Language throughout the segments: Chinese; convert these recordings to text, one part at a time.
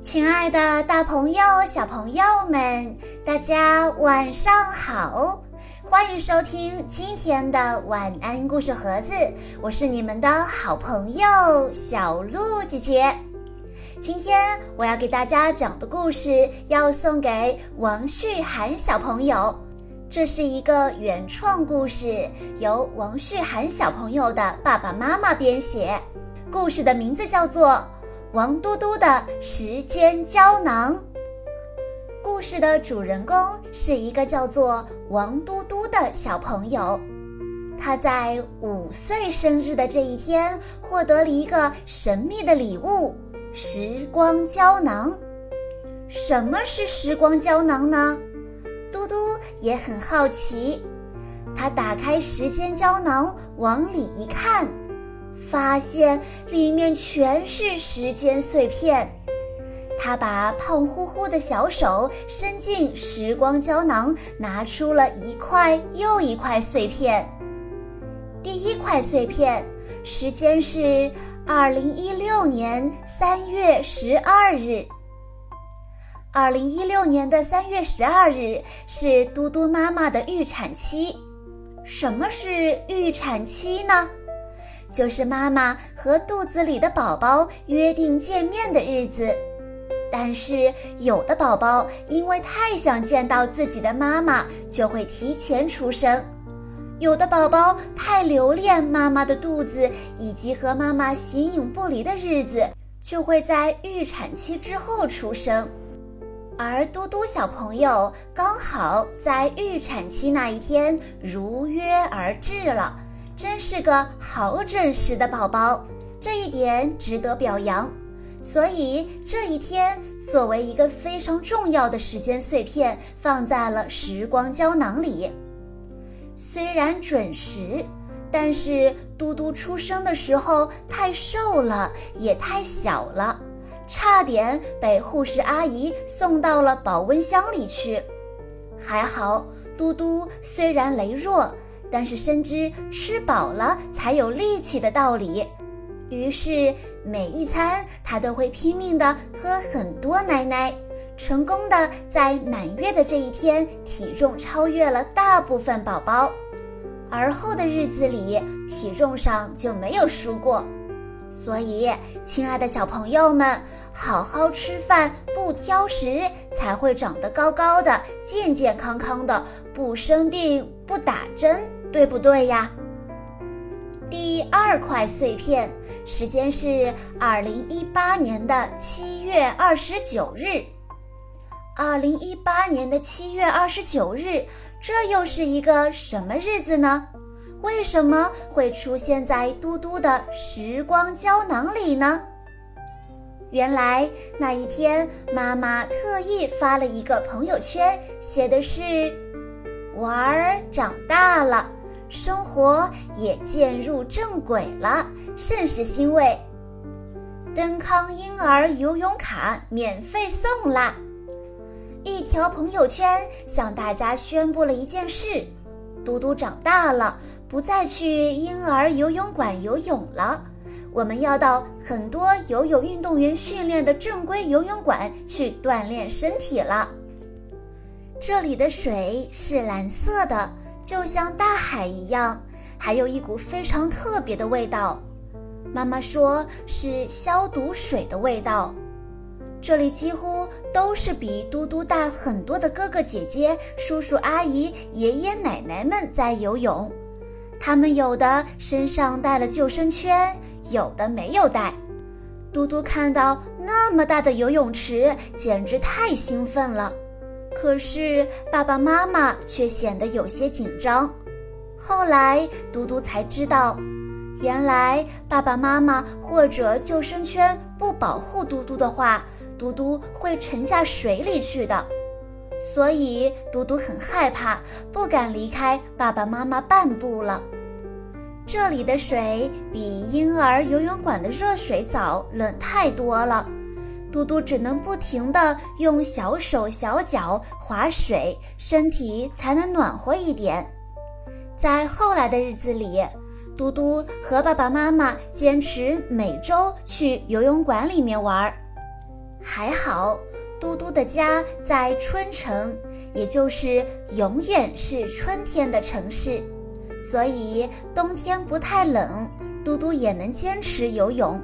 亲爱的，大朋友、小朋友们，大家晚上好！欢迎收听今天的晚安故事盒子，我是你们的好朋友小鹿姐姐。今天我要给大家讲的故事要送给王旭涵小朋友，这是一个原创故事，由王旭涵小朋友的爸爸妈妈编写。故事的名字叫做。王嘟嘟的时间胶囊。故事的主人公是一个叫做王嘟嘟的小朋友，他在五岁生日的这一天获得了一个神秘的礼物——时光胶囊。什么是时光胶囊呢？嘟嘟也很好奇。他打开时间胶囊，往里一看。发现里面全是时间碎片，他把胖乎乎的小手伸进时光胶囊，拿出了一块又一块碎片。第一块碎片，时间是二零一六年三月十二日。二零一六年的三月十二日是嘟嘟妈妈的预产期。什么是预产期呢？就是妈妈和肚子里的宝宝约定见面的日子，但是有的宝宝因为太想见到自己的妈妈，就会提前出生；有的宝宝太留恋妈妈的肚子以及和妈妈形影不离的日子，就会在预产期之后出生。而嘟嘟小朋友刚好在预产期那一天如约而至了。真是个好准时的宝宝，这一点值得表扬。所以这一天作为一个非常重要的时间碎片，放在了时光胶囊里。虽然准时，但是嘟嘟出生的时候太瘦了，也太小了，差点被护士阿姨送到了保温箱里去。还好，嘟嘟虽然羸弱。但是深知吃饱了才有力气的道理，于是每一餐他都会拼命地喝很多奶奶，成功的在满月的这一天体重超越了大部分宝宝，而后的日子里体重上就没有输过。所以，亲爱的小朋友们，好好吃饭，不挑食，才会长得高高的、健健康康的，不生病，不打针。对不对呀？第二块碎片，时间是二零一八年的七月二十九日。二零一八年的七月二十九日，这又是一个什么日子呢？为什么会出现在嘟嘟的时光胶囊里呢？原来那一天，妈妈特意发了一个朋友圈，写的是：“娃儿长大了。”生活也渐入正轨了，甚是欣慰。登康婴儿游泳卡免费送啦！一条朋友圈向大家宣布了一件事：嘟嘟长大了，不再去婴儿游泳馆游泳了，我们要到很多游泳运动员训练的正规游泳馆去锻炼身体了。这里的水是蓝色的。就像大海一样，还有一股非常特别的味道。妈妈说是消毒水的味道。这里几乎都是比嘟嘟大很多的哥哥姐姐、叔叔阿姨、爷爷奶奶们在游泳。他们有的身上带了救生圈，有的没有带。嘟嘟看到那么大的游泳池，简直太兴奋了。可是爸爸妈妈却显得有些紧张。后来嘟嘟才知道，原来爸爸妈妈或者救生圈不保护嘟嘟的话，嘟嘟会沉下水里去的。所以嘟嘟很害怕，不敢离开爸爸妈妈半步了。这里的水比婴儿游泳馆的热水澡冷太多了。嘟嘟只能不停地用小手小脚划水，身体才能暖和一点。在后来的日子里，嘟嘟和爸爸妈妈坚持每周去游泳馆里面玩。还好，嘟嘟的家在春城，也就是永远是春天的城市，所以冬天不太冷，嘟嘟也能坚持游泳。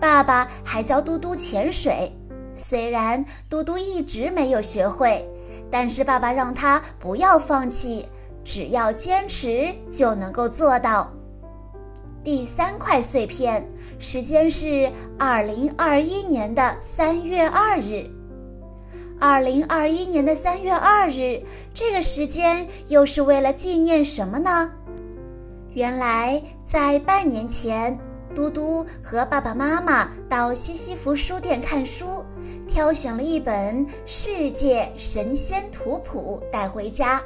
爸爸还教嘟嘟潜水，虽然嘟嘟一直没有学会，但是爸爸让他不要放弃，只要坚持就能够做到。第三块碎片，时间是二零二一年的三月二日。二零二一年的三月二日，这个时间又是为了纪念什么呢？原来在半年前，嘟嘟和爸爸妈妈到西西弗书店看书，挑选了一本《世界神仙图谱》带回家。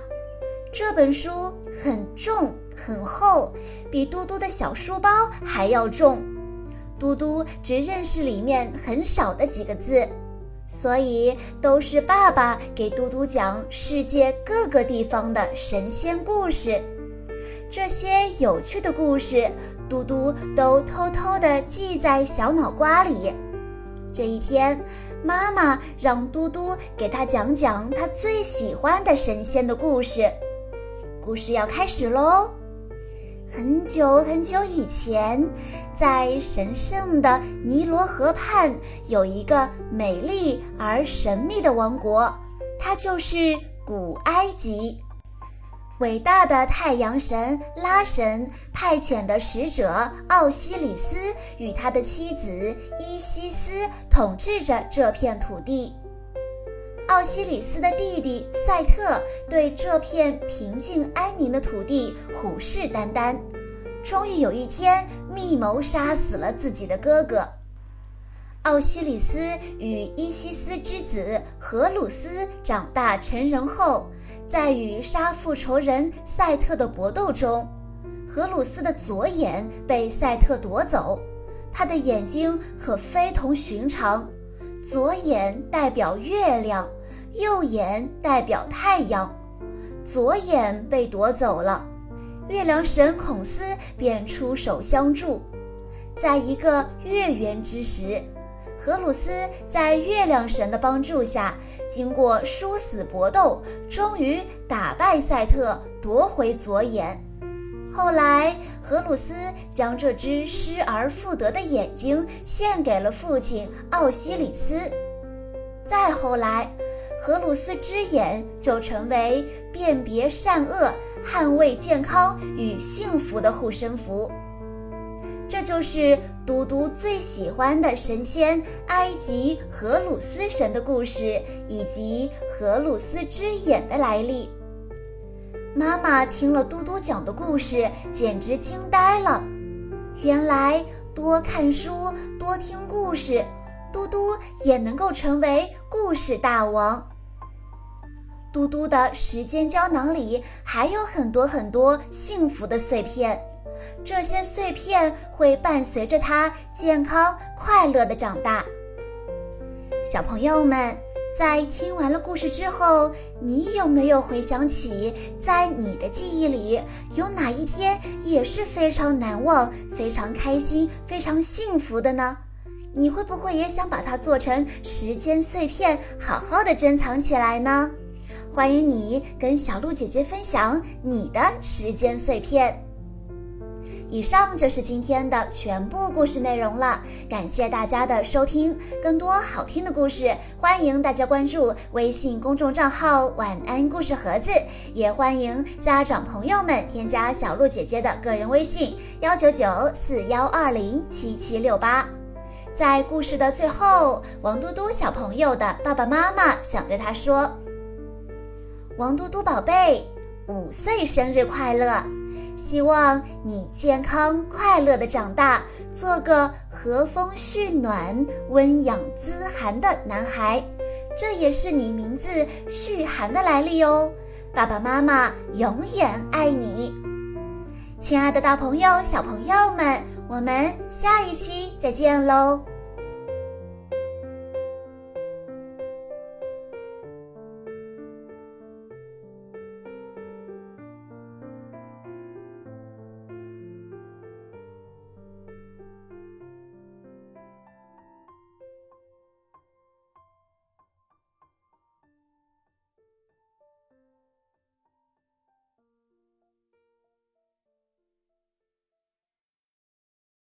这本书很重很厚，比嘟嘟的小书包还要重。嘟嘟只认识里面很少的几个字，所以都是爸爸给嘟嘟讲世界各个地方的神仙故事。这些有趣的故事，嘟嘟都偷偷地记在小脑瓜里。这一天，妈妈让嘟嘟给他讲讲他最喜欢的神仙的故事。故事要开始喽！很久很久以前，在神圣的尼罗河畔，有一个美丽而神秘的王国，它就是古埃及。伟大的太阳神拉神派遣的使者奥西里斯与他的妻子伊西斯统治着这片土地。奥西里斯的弟弟赛特对这片平静安宁的土地虎视眈眈，终于有一天密谋杀死了自己的哥哥。奥西里斯与伊西斯之子荷鲁斯长大成人后，在与杀父仇人赛特的搏斗中，荷鲁斯的左眼被赛特夺走，他的眼睛可非同寻常。左眼代表月亮，右眼代表太阳。左眼被夺走了，月亮神孔斯便出手相助。在一个月圆之时，荷鲁斯在月亮神的帮助下，经过殊死搏斗，终于打败赛特，夺回左眼。后来，荷鲁斯将这只失而复得的眼睛献给了父亲奥西里斯。再后来，荷鲁斯之眼就成为辨别善恶、捍卫健康与幸福的护身符。这就是嘟嘟最喜欢的神仙埃及荷鲁斯神的故事，以及荷鲁斯之眼的来历。妈妈听了嘟嘟讲的故事，简直惊呆了。原来多看书、多听故事，嘟嘟也能够成为故事大王。嘟嘟的时间胶囊里还有很多很多幸福的碎片，这些碎片会伴随着他健康快乐的长大。小朋友们。在听完了故事之后，你有没有回想起，在你的记忆里有哪一天也是非常难忘、非常开心、非常幸福的呢？你会不会也想把它做成时间碎片，好好的珍藏起来呢？欢迎你跟小鹿姐姐分享你的时间碎片。以上就是今天的全部故事内容了，感谢大家的收听。更多好听的故事，欢迎大家关注微信公众账号“晚安故事盒子”，也欢迎家长朋友们添加小鹿姐姐的个人微信：幺九九四幺二零七七六八。在故事的最后，王嘟嘟小朋友的爸爸妈妈想对他说：“王嘟嘟宝贝，五岁生日快乐！”希望你健康快乐的长大，做个和风煦暖、温养滋涵的男孩。这也是你名字煦寒的来历哦。爸爸妈妈永远爱你，亲爱的大朋友、小朋友们，我们下一期再见喽。